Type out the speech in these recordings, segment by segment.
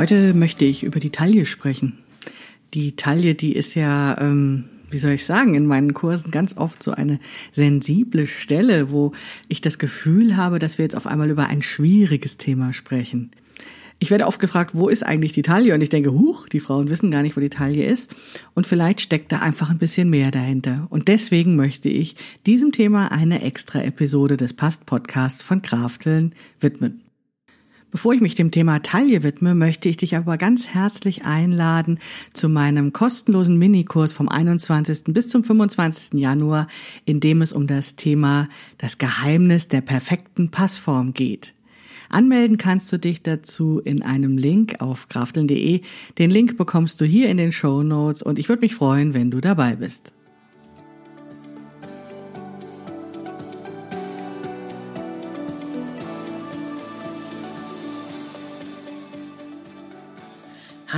Heute möchte ich über die Taille sprechen. Die Taille, die ist ja, ähm, wie soll ich sagen, in meinen Kursen ganz oft so eine sensible Stelle, wo ich das Gefühl habe, dass wir jetzt auf einmal über ein schwieriges Thema sprechen. Ich werde oft gefragt, wo ist eigentlich die Taille? Und ich denke, huch, die Frauen wissen gar nicht, wo die Taille ist. Und vielleicht steckt da einfach ein bisschen mehr dahinter. Und deswegen möchte ich diesem Thema eine extra Episode des Past-Podcasts von Krafteln widmen. Bevor ich mich dem Thema Taille widme, möchte ich dich aber ganz herzlich einladen zu meinem kostenlosen Minikurs vom 21. bis zum 25. Januar, in dem es um das Thema das Geheimnis der perfekten Passform geht. Anmelden kannst du dich dazu in einem Link auf krafteln.de. Den Link bekommst du hier in den Show Notes und ich würde mich freuen, wenn du dabei bist.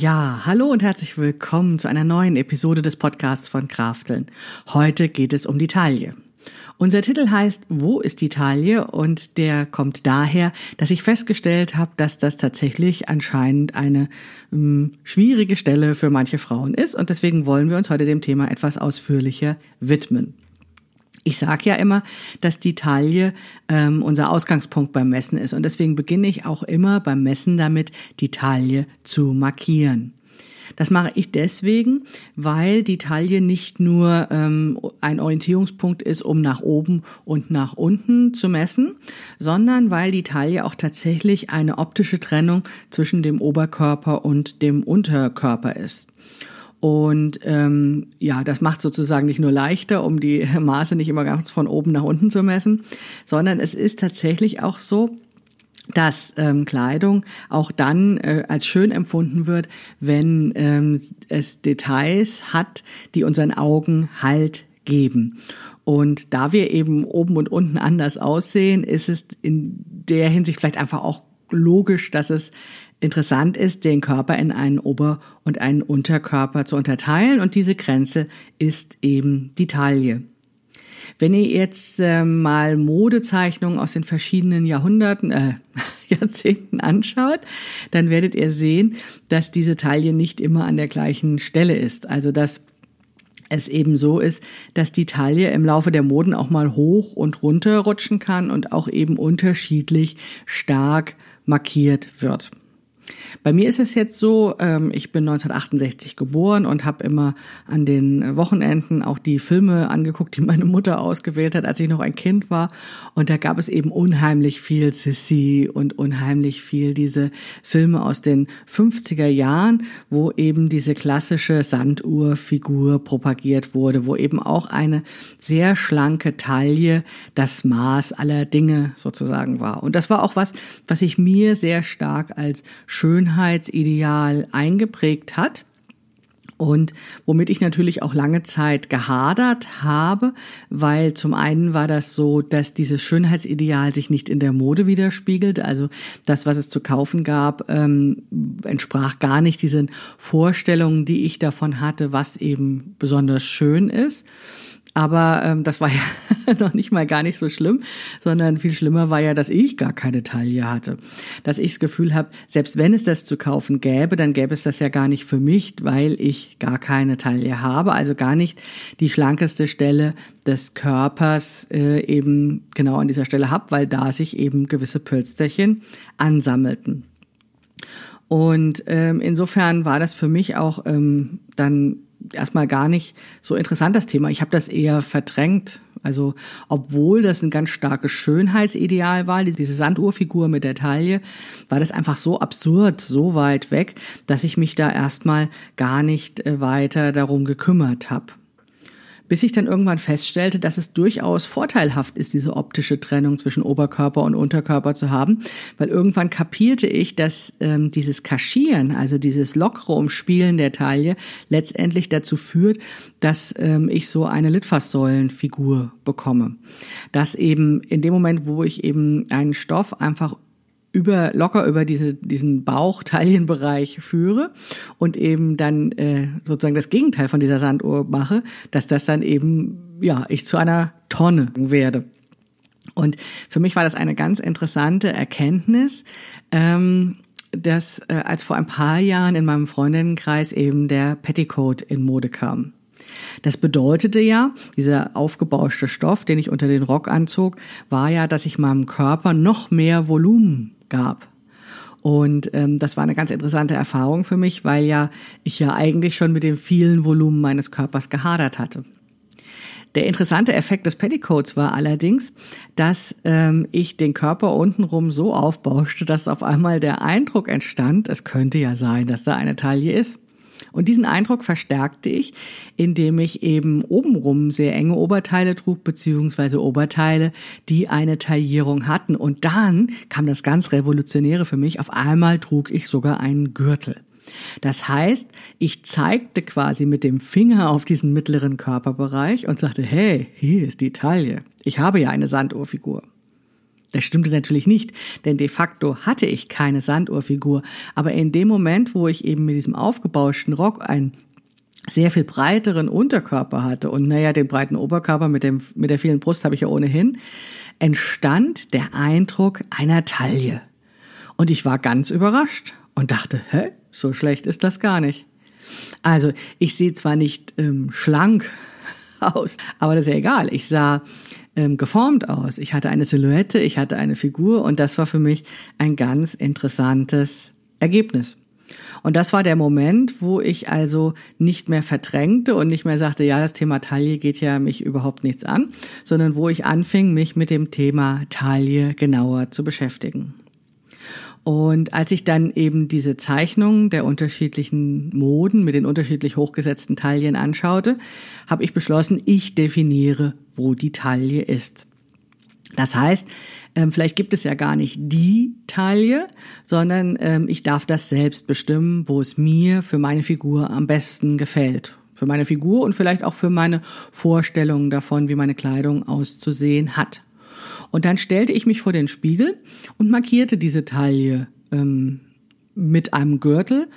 Ja, hallo und herzlich willkommen zu einer neuen Episode des Podcasts von Krafteln. Heute geht es um die Taille. Unser Titel heißt Wo ist die Taille? Und der kommt daher, dass ich festgestellt habe, dass das tatsächlich anscheinend eine ähm, schwierige Stelle für manche Frauen ist. Und deswegen wollen wir uns heute dem Thema etwas ausführlicher widmen. Ich sage ja immer, dass die Taille ähm, unser Ausgangspunkt beim Messen ist und deswegen beginne ich auch immer beim Messen damit, die Taille zu markieren. Das mache ich deswegen, weil die Taille nicht nur ähm, ein Orientierungspunkt ist, um nach oben und nach unten zu messen, sondern weil die Taille auch tatsächlich eine optische Trennung zwischen dem Oberkörper und dem Unterkörper ist. Und ähm, ja, das macht sozusagen nicht nur leichter, um die Maße nicht immer ganz von oben nach unten zu messen, sondern es ist tatsächlich auch so, dass ähm, Kleidung auch dann äh, als schön empfunden wird, wenn ähm, es Details hat, die unseren Augen Halt geben. Und da wir eben oben und unten anders aussehen, ist es in der Hinsicht vielleicht einfach auch logisch, dass es interessant ist, den Körper in einen Ober- und einen Unterkörper zu unterteilen und diese Grenze ist eben die Taille. Wenn ihr jetzt äh, mal Modezeichnungen aus den verschiedenen Jahrhunderten, äh, Jahrzehnten anschaut, dann werdet ihr sehen, dass diese Taille nicht immer an der gleichen Stelle ist. Also dass es eben so ist, dass die Taille im Laufe der Moden auch mal hoch und runter rutschen kann und auch eben unterschiedlich stark markiert wird. Bei mir ist es jetzt so, ähm, ich bin 1968 geboren und habe immer an den Wochenenden auch die Filme angeguckt, die meine Mutter ausgewählt hat, als ich noch ein Kind war. Und da gab es eben unheimlich viel Sissy und unheimlich viel diese Filme aus den 50er Jahren, wo eben diese klassische Sanduhrfigur propagiert wurde, wo eben auch eine sehr schlanke Taille das Maß aller Dinge sozusagen war. Und das war auch was, was ich mir sehr stark als Schönheitsideal eingeprägt hat und womit ich natürlich auch lange Zeit gehadert habe, weil zum einen war das so, dass dieses Schönheitsideal sich nicht in der Mode widerspiegelt. Also das, was es zu kaufen gab, ähm, entsprach gar nicht diesen Vorstellungen, die ich davon hatte, was eben besonders schön ist. Aber ähm, das war ja noch nicht mal gar nicht so schlimm, sondern viel schlimmer war ja, dass ich gar keine Taille hatte. Dass ich das Gefühl habe, selbst wenn es das zu kaufen gäbe, dann gäbe es das ja gar nicht für mich, weil ich gar keine Taille habe, also gar nicht die schlankeste Stelle des Körpers äh, eben genau an dieser Stelle habe, weil da sich eben gewisse Pölsterchen ansammelten. Und ähm, insofern war das für mich auch ähm, dann erstmal gar nicht so interessant, das Thema. Ich habe das eher verdrängt. Also, obwohl das ein ganz starkes Schönheitsideal war, diese Sanduhrfigur mit der Taille, war das einfach so absurd, so weit weg, dass ich mich da erstmal gar nicht äh, weiter darum gekümmert habe. Bis ich dann irgendwann feststellte, dass es durchaus vorteilhaft ist, diese optische Trennung zwischen Oberkörper und Unterkörper zu haben, weil irgendwann kapierte ich, dass ähm, dieses Kaschieren, also dieses lockere Umspielen der Taille, letztendlich dazu führt, dass ähm, ich so eine Litfaßsäulenfigur bekomme. Dass eben in dem Moment, wo ich eben einen Stoff einfach über locker über diese, diesen Bauchtalienbereich führe und eben dann äh, sozusagen das Gegenteil von dieser Sanduhr mache, dass das dann eben ja ich zu einer Tonne werde. Und für mich war das eine ganz interessante Erkenntnis, ähm, dass äh, als vor ein paar Jahren in meinem Freundinnenkreis eben der Petticoat in Mode kam. Das bedeutete ja, dieser aufgebauschte Stoff, den ich unter den Rock anzog, war ja, dass ich meinem Körper noch mehr Volumen gab. Und ähm, das war eine ganz interessante Erfahrung für mich, weil ja ich ja eigentlich schon mit dem vielen Volumen meines Körpers gehadert hatte. Der interessante Effekt des Petticoats war allerdings, dass ähm, ich den Körper untenrum so aufbauschte, dass auf einmal der Eindruck entstand, es könnte ja sein, dass da eine Taille ist. Und diesen Eindruck verstärkte ich, indem ich eben obenrum sehr enge Oberteile trug, beziehungsweise Oberteile, die eine Taillierung hatten. Und dann kam das ganz Revolutionäre für mich. Auf einmal trug ich sogar einen Gürtel. Das heißt, ich zeigte quasi mit dem Finger auf diesen mittleren Körperbereich und sagte, hey, hier ist die Taille. Ich habe ja eine Sanduhrfigur. Das stimmte natürlich nicht, denn de facto hatte ich keine Sanduhrfigur. Aber in dem Moment, wo ich eben mit diesem aufgebauschten Rock einen sehr viel breiteren Unterkörper hatte und naja, den breiten Oberkörper mit, dem, mit der vielen Brust habe ich ja ohnehin, entstand der Eindruck einer Taille. Und ich war ganz überrascht und dachte, hä, so schlecht ist das gar nicht. Also ich sehe zwar nicht ähm, schlank aus, aber das ist ja egal. Ich sah ähm, geformt aus. Ich hatte eine Silhouette, ich hatte eine Figur und das war für mich ein ganz interessantes Ergebnis. Und das war der Moment, wo ich also nicht mehr verdrängte und nicht mehr sagte, ja, das Thema Taille geht ja mich überhaupt nichts an, sondern wo ich anfing, mich mit dem Thema Taille genauer zu beschäftigen. Und als ich dann eben diese Zeichnungen der unterschiedlichen Moden mit den unterschiedlich hochgesetzten Taillen anschaute, habe ich beschlossen, ich definiere, wo die Taille ist. Das heißt, ähm, vielleicht gibt es ja gar nicht die Taille, sondern ähm, ich darf das selbst bestimmen, wo es mir für meine Figur am besten gefällt. Für meine Figur und vielleicht auch für meine Vorstellungen davon, wie meine Kleidung auszusehen hat. Und dann stellte ich mich vor den Spiegel und markierte diese Taille ähm, mit einem Gürtel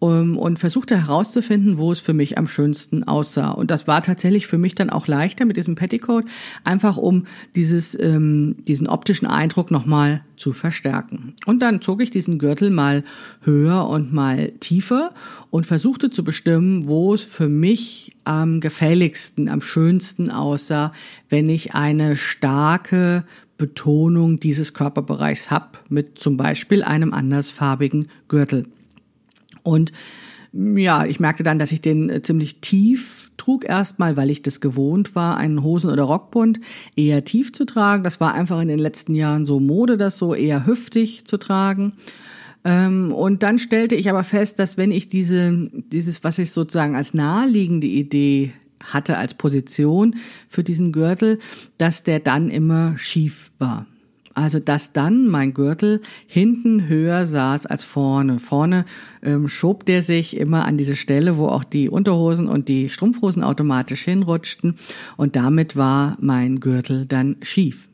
um, und versuchte herauszufinden, wo es für mich am schönsten aussah. Und das war tatsächlich für mich dann auch leichter mit diesem Petticoat, einfach um dieses, ähm, diesen optischen Eindruck nochmal zu verstärken. Und dann zog ich diesen Gürtel mal höher und mal tiefer und versuchte zu bestimmen, wo es für mich am gefälligsten, am schönsten aussah, wenn ich eine starke Betonung dieses Körperbereichs habe, mit zum Beispiel einem andersfarbigen Gürtel. Und ja, ich merkte dann, dass ich den äh, ziemlich tief trug erstmal, weil ich das gewohnt war, einen Hosen- oder Rockbund eher tief zu tragen. Das war einfach in den letzten Jahren so Mode, das so eher hüftig zu tragen. Ähm, und dann stellte ich aber fest, dass wenn ich diese, dieses, was ich sozusagen als naheliegende Idee hatte als Position für diesen Gürtel, dass der dann immer schief war. Also dass dann mein Gürtel hinten höher saß als vorne. Vorne ähm, schob der sich immer an diese Stelle, wo auch die Unterhosen und die Strumpfhosen automatisch hinrutschten und damit war mein Gürtel dann schief.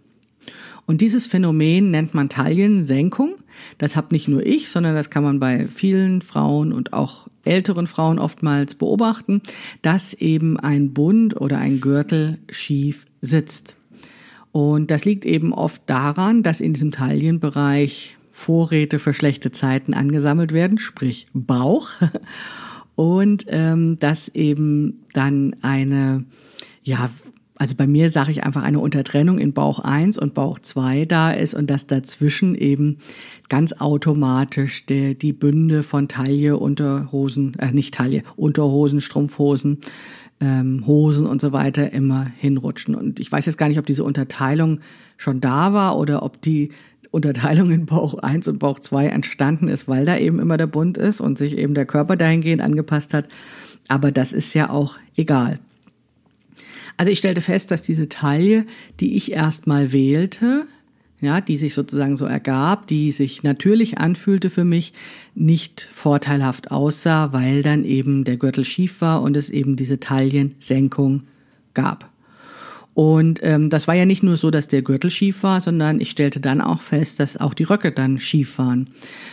Und dieses Phänomen nennt man Taillensenkung. Das habe nicht nur ich, sondern das kann man bei vielen Frauen und auch älteren Frauen oftmals beobachten, dass eben ein Bund oder ein Gürtel schief sitzt. Und das liegt eben oft daran, dass in diesem Taillenbereich Vorräte für schlechte Zeiten angesammelt werden, sprich Bauch. Und ähm, dass eben dann eine, ja, also bei mir sage ich einfach eine Untertrennung in Bauch 1 und Bauch 2 da ist und dass dazwischen eben ganz automatisch der, die Bünde von Taille, Unterhosen, äh, nicht Taille, Unterhosen, Strumpfhosen, ähm, Hosen und so weiter immer hinrutschen. Und ich weiß jetzt gar nicht, ob diese Unterteilung schon da war oder ob die Unterteilung in Bauch 1 und Bauch 2 entstanden ist, weil da eben immer der Bund ist und sich eben der Körper dahingehend angepasst hat. Aber das ist ja auch egal. Also ich stellte fest, dass diese Taille, die ich erstmal wählte, ja, die sich sozusagen so ergab, die sich natürlich anfühlte für mich, nicht vorteilhaft aussah, weil dann eben der Gürtel schief war und es eben diese Taillensenkung gab. Und ähm, das war ja nicht nur so, dass der Gürtel schief war, sondern ich stellte dann auch fest, dass auch die Röcke dann schief waren.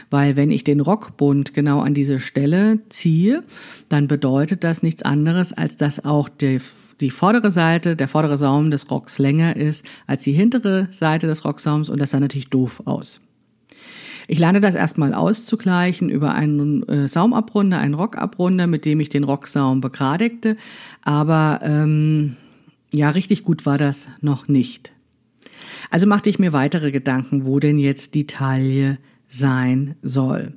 Weil wenn ich den Rockbund genau an diese Stelle ziehe, dann bedeutet das nichts anderes, als dass auch die, die vordere Seite, der vordere Saum des Rocks länger ist als die hintere Seite des Rocksaums und das sah natürlich doof aus. Ich lerne das erstmal auszugleichen über einen äh, Saumabrunder, einen Rockabrunder, mit dem ich den Rocksaum begradigte. Aber ähm, ja, richtig gut war das noch nicht. Also machte ich mir weitere Gedanken, wo denn jetzt die Taille sein soll.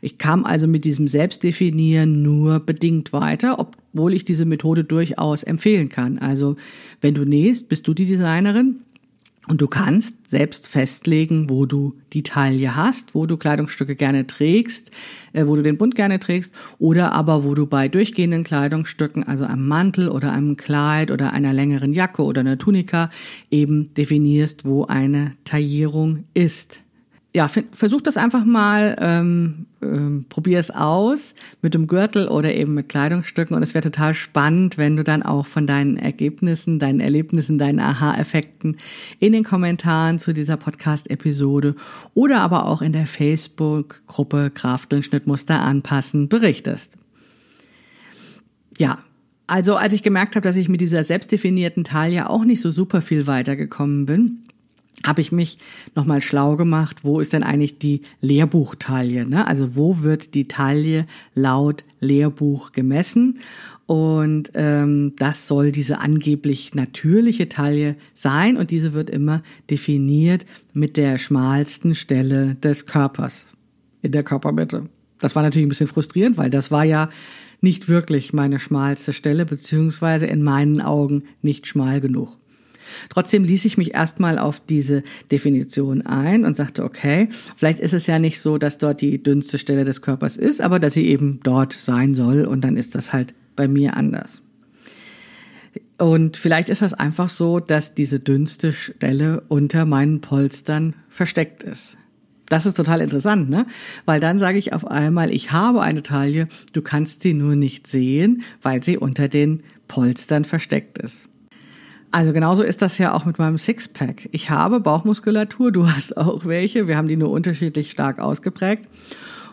Ich kam also mit diesem Selbstdefinieren nur bedingt weiter, obwohl ich diese Methode durchaus empfehlen kann. Also wenn du nähst, bist du die Designerin und du kannst selbst festlegen, wo du die Taille hast, wo du Kleidungsstücke gerne trägst, äh, wo du den Bund gerne trägst, oder aber wo du bei durchgehenden Kleidungsstücken, also einem Mantel oder einem Kleid oder einer längeren Jacke oder einer Tunika, eben definierst, wo eine Taillierung ist ja, versuch das einfach mal, ähm, ähm, probier es aus mit dem Gürtel oder eben mit Kleidungsstücken und es wäre total spannend, wenn du dann auch von deinen Ergebnissen, deinen Erlebnissen, deinen Aha-Effekten in den Kommentaren zu dieser Podcast-Episode oder aber auch in der Facebook-Gruppe Krafteln Schnittmuster anpassen berichtest. Ja, also als ich gemerkt habe, dass ich mit dieser selbstdefinierten Taille auch nicht so super viel weitergekommen bin, habe ich mich nochmal schlau gemacht, wo ist denn eigentlich die Lehrbuchtaille? Ne? Also wo wird die Taille laut Lehrbuch gemessen? Und ähm, das soll diese angeblich natürliche Taille sein und diese wird immer definiert mit der schmalsten Stelle des Körpers in der Körpermitte. Das war natürlich ein bisschen frustrierend, weil das war ja nicht wirklich meine schmalste Stelle, beziehungsweise in meinen Augen nicht schmal genug. Trotzdem ließ ich mich erstmal auf diese Definition ein und sagte, okay, vielleicht ist es ja nicht so, dass dort die dünnste Stelle des Körpers ist, aber dass sie eben dort sein soll und dann ist das halt bei mir anders. Und vielleicht ist das einfach so, dass diese dünnste Stelle unter meinen Polstern versteckt ist. Das ist total interessant, ne? Weil dann sage ich auf einmal, ich habe eine Taille, du kannst sie nur nicht sehen, weil sie unter den Polstern versteckt ist. Also genauso ist das ja auch mit meinem Sixpack. Ich habe Bauchmuskulatur, du hast auch welche. Wir haben die nur unterschiedlich stark ausgeprägt.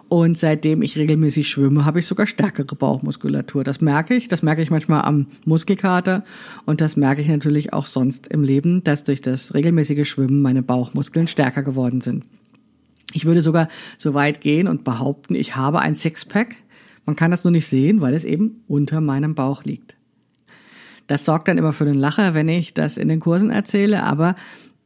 Und seitdem ich regelmäßig schwimme, habe ich sogar stärkere Bauchmuskulatur. Das merke ich. Das merke ich manchmal am Muskelkater. Und das merke ich natürlich auch sonst im Leben, dass durch das regelmäßige Schwimmen meine Bauchmuskeln stärker geworden sind. Ich würde sogar so weit gehen und behaupten, ich habe ein Sixpack. Man kann das nur nicht sehen, weil es eben unter meinem Bauch liegt. Das sorgt dann immer für den Lacher, wenn ich das in den Kursen erzähle, aber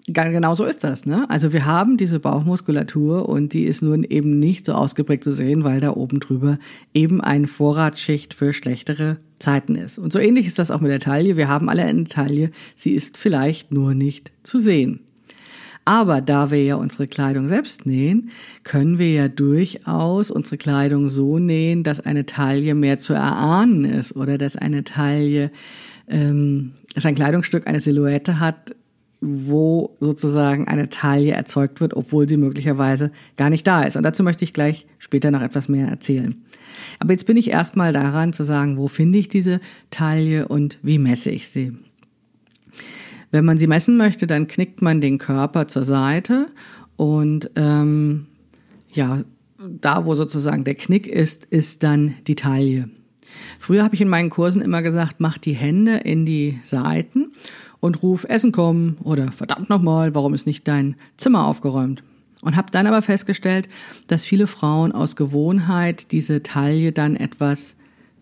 genau so ist das. Ne? Also wir haben diese Bauchmuskulatur und die ist nun eben nicht so ausgeprägt zu sehen, weil da oben drüber eben ein Vorratsschicht für schlechtere Zeiten ist. Und so ähnlich ist das auch mit der Taille. Wir haben alle eine Taille, sie ist vielleicht nur nicht zu sehen. Aber da wir ja unsere Kleidung selbst nähen, können wir ja durchaus unsere Kleidung so nähen, dass eine Taille mehr zu erahnen ist oder dass eine Taille ähm, dass ein Kleidungsstück eine Silhouette hat, wo sozusagen eine Taille erzeugt wird, obwohl sie möglicherweise gar nicht da ist. Und dazu möchte ich gleich später noch etwas mehr erzählen. Aber jetzt bin ich erstmal daran zu sagen, wo finde ich diese Taille und wie messe ich sie. Wenn man sie messen möchte, dann knickt man den Körper zur Seite und ähm, ja, da wo sozusagen der Knick ist, ist dann die Taille. Früher habe ich in meinen Kursen immer gesagt, mach die Hände in die Seiten und ruf Essen kommen oder verdammt nochmal, warum ist nicht dein Zimmer aufgeräumt? Und habe dann aber festgestellt, dass viele Frauen aus Gewohnheit diese Taille dann etwas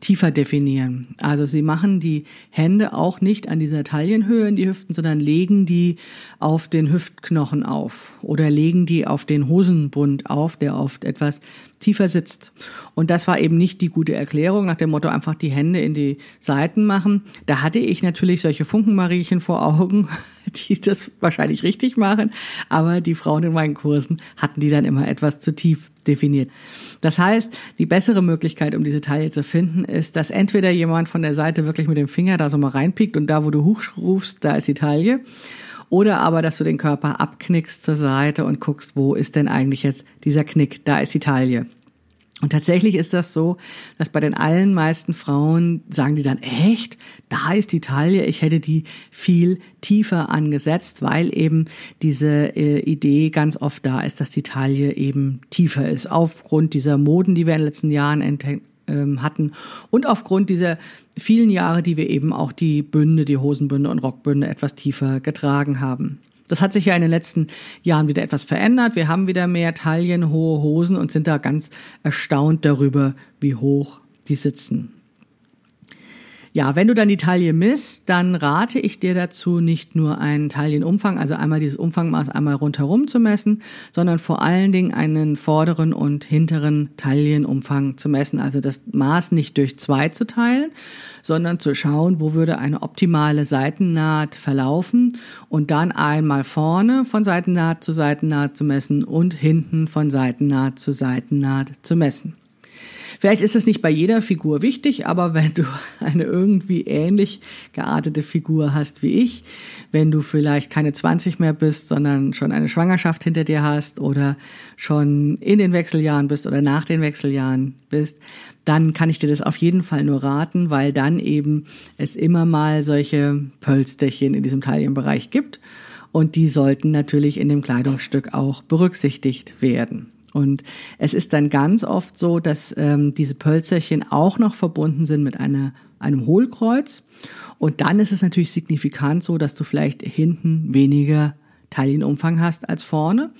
tiefer definieren. Also sie machen die Hände auch nicht an dieser Taillenhöhe in die Hüften, sondern legen die auf den Hüftknochen auf oder legen die auf den Hosenbund auf, der oft etwas tiefer sitzt. Und das war eben nicht die gute Erklärung nach dem Motto einfach die Hände in die Seiten machen. Da hatte ich natürlich solche Funkenmariechen vor Augen, die das wahrscheinlich richtig machen, aber die Frauen in meinen Kursen hatten die dann immer etwas zu tief definiert. Das heißt, die bessere Möglichkeit, um diese Taille zu finden, ist, dass entweder jemand von der Seite wirklich mit dem Finger da so mal reinpiekt und da, wo du hochrufst, da ist die Taille. Oder aber, dass du den Körper abknickst zur Seite und guckst, wo ist denn eigentlich jetzt dieser Knick? Da ist die Taille. Und tatsächlich ist das so, dass bei den allen meisten Frauen sagen die dann, echt, da ist die Taille, ich hätte die viel tiefer angesetzt, weil eben diese äh, Idee ganz oft da ist, dass die Taille eben tiefer ist, aufgrund dieser Moden, die wir in den letzten Jahren ähm, hatten und aufgrund dieser vielen Jahre, die wir eben auch die Bünde, die Hosenbünde und Rockbünde etwas tiefer getragen haben. Das hat sich ja in den letzten Jahren wieder etwas verändert. Wir haben wieder mehr taillenhohe Hosen und sind da ganz erstaunt darüber, wie hoch die sitzen. Ja, wenn du dann die Taille misst, dann rate ich dir dazu, nicht nur einen Taillenumfang, also einmal dieses Umfangmaß einmal rundherum zu messen, sondern vor allen Dingen einen vorderen und hinteren Taillenumfang zu messen. Also das Maß nicht durch zwei zu teilen, sondern zu schauen, wo würde eine optimale Seitennaht verlaufen und dann einmal vorne von Seitennaht zu Seitennaht zu messen und hinten von Seitennaht zu Seitennaht zu messen. Vielleicht ist es nicht bei jeder Figur wichtig, aber wenn du eine irgendwie ähnlich geartete Figur hast wie ich, wenn du vielleicht keine 20 mehr bist, sondern schon eine Schwangerschaft hinter dir hast oder schon in den Wechseljahren bist oder nach den Wechseljahren bist, dann kann ich dir das auf jeden Fall nur raten, weil dann eben es immer mal solche Pölsterchen in diesem Taillenbereich gibt und die sollten natürlich in dem Kleidungsstück auch berücksichtigt werden. Und es ist dann ganz oft so, dass ähm, diese Pölzerchen auch noch verbunden sind mit einer, einem Hohlkreuz. Und dann ist es natürlich signifikant so, dass du vielleicht hinten weniger Taillenumfang hast als vorne.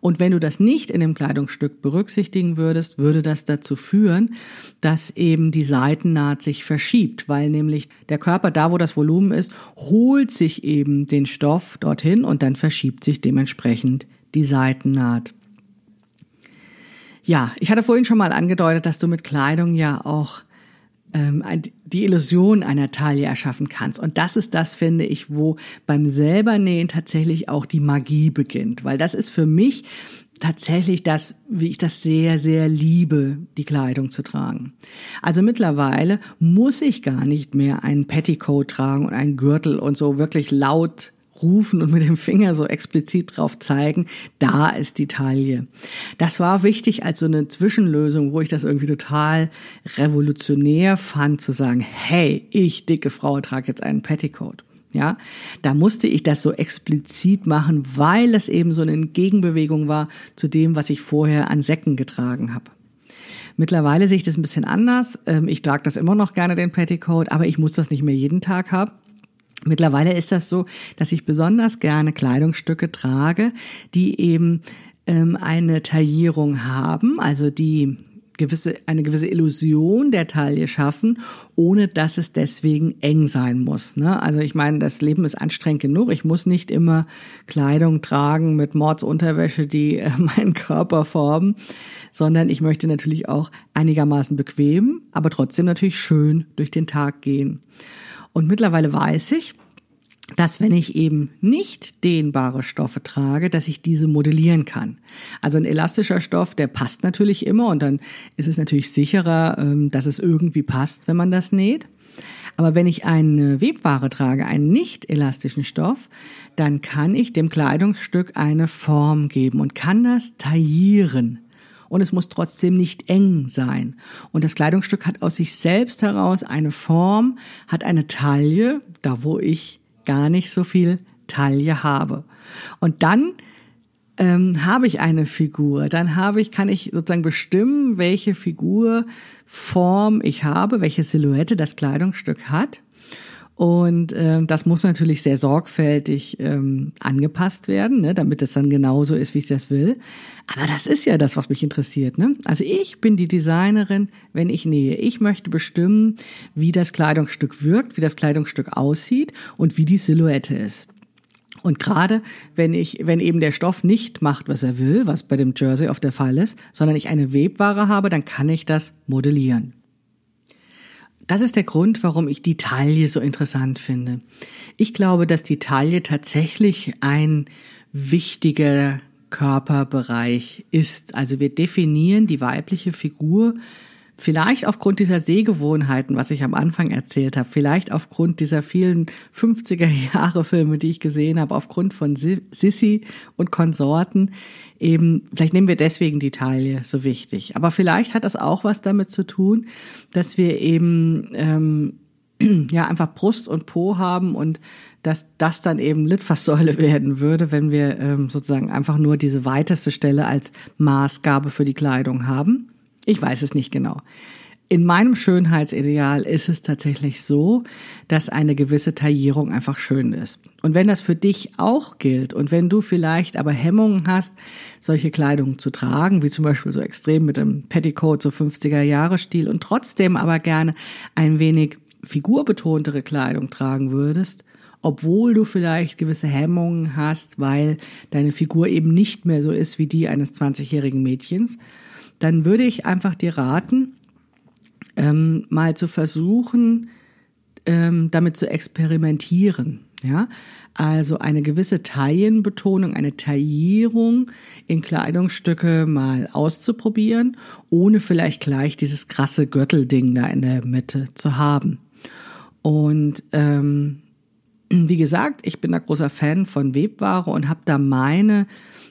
Und wenn du das nicht in dem Kleidungsstück berücksichtigen würdest, würde das dazu führen, dass eben die Seitennaht sich verschiebt, weil nämlich der Körper da, wo das Volumen ist, holt sich eben den Stoff dorthin und dann verschiebt sich dementsprechend die Seitennaht. Ja, ich hatte vorhin schon mal angedeutet, dass du mit Kleidung ja auch ähm, die Illusion einer Taille erschaffen kannst. Und das ist das, finde ich, wo beim Selbernähen tatsächlich auch die Magie beginnt. Weil das ist für mich tatsächlich das, wie ich das sehr, sehr liebe, die Kleidung zu tragen. Also mittlerweile muss ich gar nicht mehr einen Petticoat tragen und einen Gürtel und so wirklich laut rufen und mit dem Finger so explizit drauf zeigen, da ist die Taille. Das war wichtig als so eine Zwischenlösung, wo ich das irgendwie total revolutionär fand, zu sagen, hey, ich, dicke Frau, trage jetzt einen Petticoat. Ja, da musste ich das so explizit machen, weil es eben so eine Gegenbewegung war zu dem, was ich vorher an Säcken getragen habe. Mittlerweile sehe ich das ein bisschen anders. Ähm, ich trage das immer noch gerne, den Petticoat, aber ich muss das nicht mehr jeden Tag haben. Mittlerweile ist das so, dass ich besonders gerne Kleidungsstücke trage, die eben ähm, eine Taillierung haben, also die gewisse, eine gewisse Illusion der Taille schaffen, ohne dass es deswegen eng sein muss. Ne? Also ich meine, das Leben ist anstrengend genug. Ich muss nicht immer Kleidung tragen mit Mordsunterwäsche, die äh, meinen Körper formen, sondern ich möchte natürlich auch einigermaßen bequem, aber trotzdem natürlich schön durch den Tag gehen. Und mittlerweile weiß ich, dass wenn ich eben nicht dehnbare Stoffe trage, dass ich diese modellieren kann. Also ein elastischer Stoff, der passt natürlich immer und dann ist es natürlich sicherer, ähm, dass es irgendwie passt, wenn man das näht. Aber wenn ich eine Webware trage, einen nicht elastischen Stoff, dann kann ich dem Kleidungsstück eine Form geben und kann das taillieren und es muss trotzdem nicht eng sein. Und das Kleidungsstück hat aus sich selbst heraus eine Form, hat eine Taille, da wo ich gar nicht so viel Taille habe. Und dann ähm, habe ich eine Figur, dann habe ich, kann ich sozusagen bestimmen, welche Figurform ich habe, welche Silhouette das Kleidungsstück hat. Und ähm, das muss natürlich sehr sorgfältig ähm, angepasst werden, ne, damit es dann genauso ist, wie ich das will. Aber das ist ja das, was mich interessiert. Ne? Also ich bin die Designerin, wenn ich nähe. Ich möchte bestimmen, wie das Kleidungsstück wirkt, wie das Kleidungsstück aussieht und wie die Silhouette ist. Und gerade wenn ich, wenn eben der Stoff nicht macht, was er will, was bei dem Jersey oft der Fall ist, sondern ich eine Webware habe, dann kann ich das modellieren. Das ist der Grund, warum ich die Taille so interessant finde. Ich glaube, dass die Taille tatsächlich ein wichtiger Körperbereich ist. Also wir definieren die weibliche Figur Vielleicht aufgrund dieser Sehgewohnheiten, was ich am Anfang erzählt habe, vielleicht aufgrund dieser vielen 50er Jahre Filme, die ich gesehen habe, aufgrund von Sissy und Konsorten, eben, vielleicht nehmen wir deswegen die Taille so wichtig. Aber vielleicht hat das auch was damit zu tun, dass wir eben ähm, ja einfach Brust und Po haben und dass das dann eben Litfaßsäule werden würde, wenn wir ähm, sozusagen einfach nur diese weiteste Stelle als Maßgabe für die Kleidung haben. Ich weiß es nicht genau. In meinem Schönheitsideal ist es tatsächlich so, dass eine gewisse Taillierung einfach schön ist. Und wenn das für dich auch gilt und wenn du vielleicht aber Hemmungen hast, solche Kleidung zu tragen, wie zum Beispiel so extrem mit dem Petticoat, so 50er Jahre Stil und trotzdem aber gerne ein wenig figurbetontere Kleidung tragen würdest, obwohl du vielleicht gewisse Hemmungen hast, weil deine Figur eben nicht mehr so ist wie die eines 20-jährigen Mädchens, dann würde ich einfach dir raten, ähm, mal zu versuchen, ähm, damit zu experimentieren. Ja, also eine gewisse Taillenbetonung, eine Taillierung in Kleidungsstücke mal auszuprobieren, ohne vielleicht gleich dieses krasse Gürtelding da in der Mitte zu haben. Und ähm, wie gesagt, ich bin da großer Fan von Webware und habe da meine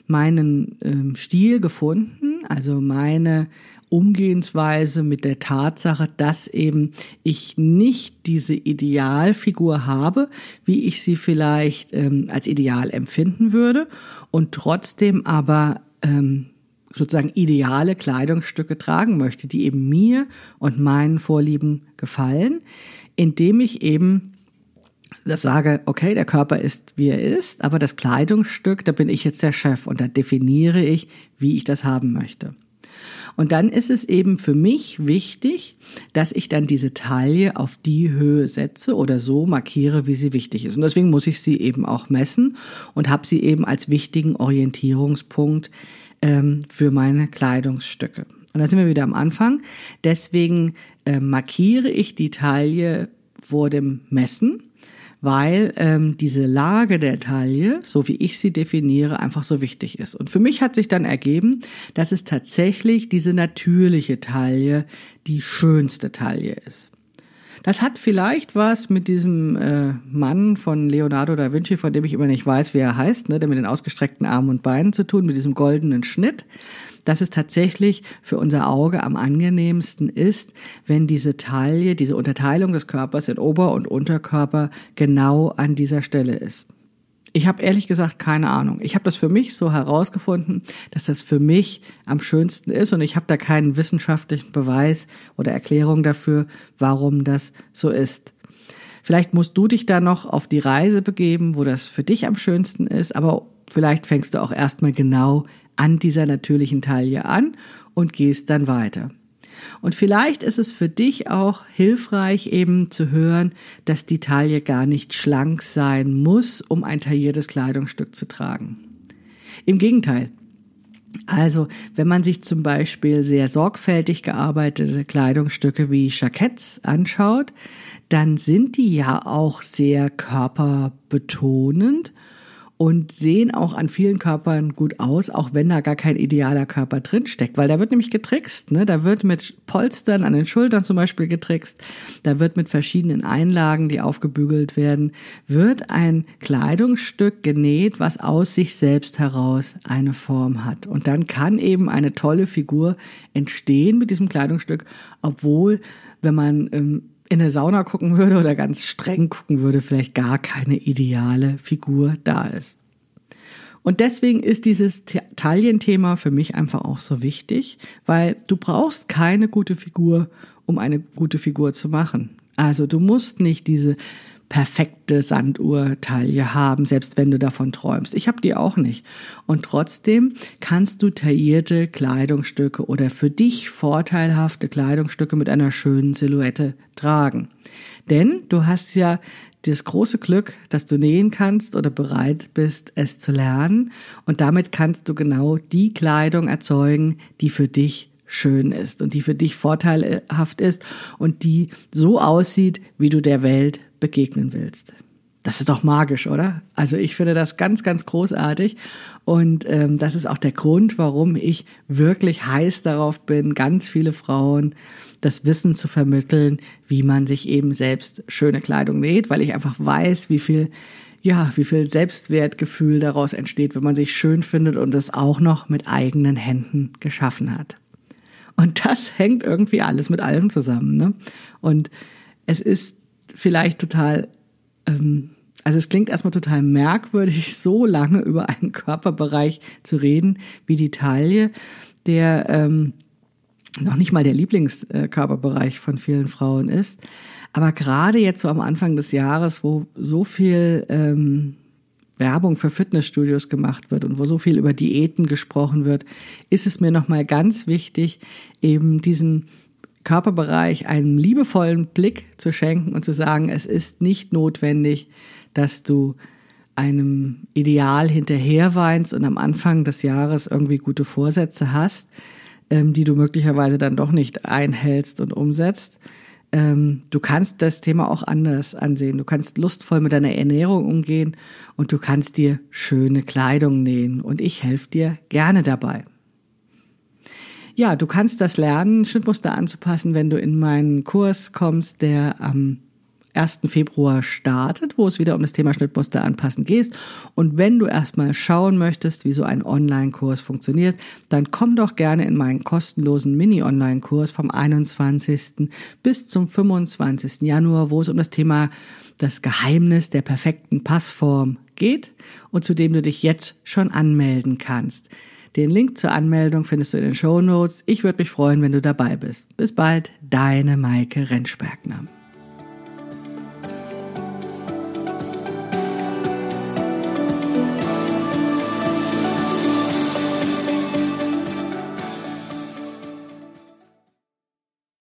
meinen ähm, Stil gefunden, also meine Umgehensweise mit der Tatsache, dass eben ich nicht diese Idealfigur habe, wie ich sie vielleicht ähm, als ideal empfinden würde und trotzdem aber ähm, sozusagen ideale Kleidungsstücke tragen möchte, die eben mir und meinen Vorlieben gefallen, indem ich eben das sage, okay, der Körper ist, wie er ist, aber das Kleidungsstück, da bin ich jetzt der Chef und da definiere ich, wie ich das haben möchte. Und dann ist es eben für mich wichtig, dass ich dann diese Taille auf die Höhe setze oder so markiere, wie sie wichtig ist. Und deswegen muss ich sie eben auch messen und habe sie eben als wichtigen Orientierungspunkt ähm, für meine Kleidungsstücke. Und da sind wir wieder am Anfang. Deswegen äh, markiere ich die Taille vor dem Messen weil ähm, diese Lage der Taille, so wie ich sie definiere, einfach so wichtig ist. Und für mich hat sich dann ergeben, dass es tatsächlich diese natürliche Taille die schönste Taille ist. Das hat vielleicht was mit diesem äh, Mann von Leonardo da Vinci, von dem ich immer nicht weiß, wie er heißt, ne, der mit den ausgestreckten Armen und Beinen zu tun, mit diesem goldenen Schnitt dass es tatsächlich für unser Auge am angenehmsten ist, wenn diese Taille, diese Unterteilung des Körpers in Ober- und Unterkörper genau an dieser Stelle ist. Ich habe ehrlich gesagt keine Ahnung. Ich habe das für mich so herausgefunden, dass das für mich am schönsten ist und ich habe da keinen wissenschaftlichen Beweis oder Erklärung dafür, warum das so ist. Vielleicht musst du dich da noch auf die Reise begeben, wo das für dich am schönsten ist, aber vielleicht fängst du auch erstmal genau an dieser natürlichen Taille an und gehst dann weiter. Und vielleicht ist es für dich auch hilfreich eben zu hören, dass die Taille gar nicht schlank sein muss, um ein tailliertes Kleidungsstück zu tragen. Im Gegenteil. Also, wenn man sich zum Beispiel sehr sorgfältig gearbeitete Kleidungsstücke wie Jacketts anschaut, dann sind die ja auch sehr körperbetonend und sehen auch an vielen Körpern gut aus, auch wenn da gar kein idealer Körper drinsteckt, weil da wird nämlich getrickst, ne? Da wird mit Polstern an den Schultern zum Beispiel getrickst, da wird mit verschiedenen Einlagen, die aufgebügelt werden, wird ein Kleidungsstück genäht, was aus sich selbst heraus eine Form hat. Und dann kann eben eine tolle Figur entstehen mit diesem Kleidungsstück, obwohl, wenn man ähm, in eine Sauna gucken würde oder ganz streng gucken würde, vielleicht gar keine ideale Figur da ist. Und deswegen ist dieses Taillenthema für mich einfach auch so wichtig, weil du brauchst keine gute Figur, um eine gute Figur zu machen. Also du musst nicht diese perfekte Sanduhr-Taille haben, selbst wenn du davon träumst. Ich habe die auch nicht. Und trotzdem kannst du taillierte Kleidungsstücke oder für dich vorteilhafte Kleidungsstücke mit einer schönen Silhouette tragen. Denn du hast ja das große Glück, dass du nähen kannst oder bereit bist, es zu lernen. Und damit kannst du genau die Kleidung erzeugen, die für dich schön ist und die für dich vorteilhaft ist und die so aussieht, wie du der Welt begegnen willst. Das ist doch magisch, oder? Also ich finde das ganz, ganz großartig. Und ähm, das ist auch der Grund, warum ich wirklich heiß darauf bin, ganz viele Frauen das Wissen zu vermitteln, wie man sich eben selbst schöne Kleidung näht, weil ich einfach weiß, wie viel, ja, wie viel Selbstwertgefühl daraus entsteht, wenn man sich schön findet und es auch noch mit eigenen Händen geschaffen hat. Und das hängt irgendwie alles mit allem zusammen. Ne? Und es ist vielleicht total ähm, also es klingt erstmal total merkwürdig, so lange über einen Körperbereich zu reden wie die Taille, der ähm, noch nicht mal der Lieblingskörperbereich von vielen Frauen ist. Aber gerade jetzt so am Anfang des Jahres, wo so viel ähm, Werbung für Fitnessstudios gemacht wird und wo so viel über Diäten gesprochen wird, ist es mir nochmal ganz wichtig, eben diesen Körperbereich einen liebevollen Blick zu schenken und zu sagen, es ist nicht notwendig, dass du einem Ideal hinterherweinst und am Anfang des Jahres irgendwie gute Vorsätze hast, ähm, die du möglicherweise dann doch nicht einhältst und umsetzt. Ähm, du kannst das Thema auch anders ansehen. Du kannst lustvoll mit deiner Ernährung umgehen und du kannst dir schöne Kleidung nähen. Und ich helfe dir gerne dabei. Ja, du kannst das lernen, Schnittmuster anzupassen, wenn du in meinen Kurs kommst, der am 1. Februar startet, wo es wieder um das Thema Schnittmuster anpassen geht. Und wenn du erstmal schauen möchtest, wie so ein Online-Kurs funktioniert, dann komm doch gerne in meinen kostenlosen Mini-Online-Kurs vom 21. bis zum 25. Januar, wo es um das Thema das Geheimnis der perfekten Passform geht und zu dem du dich jetzt schon anmelden kannst. Den Link zur Anmeldung findest du in den Show Notes. Ich würde mich freuen, wenn du dabei bist. Bis bald, deine Maike Rentschbergner.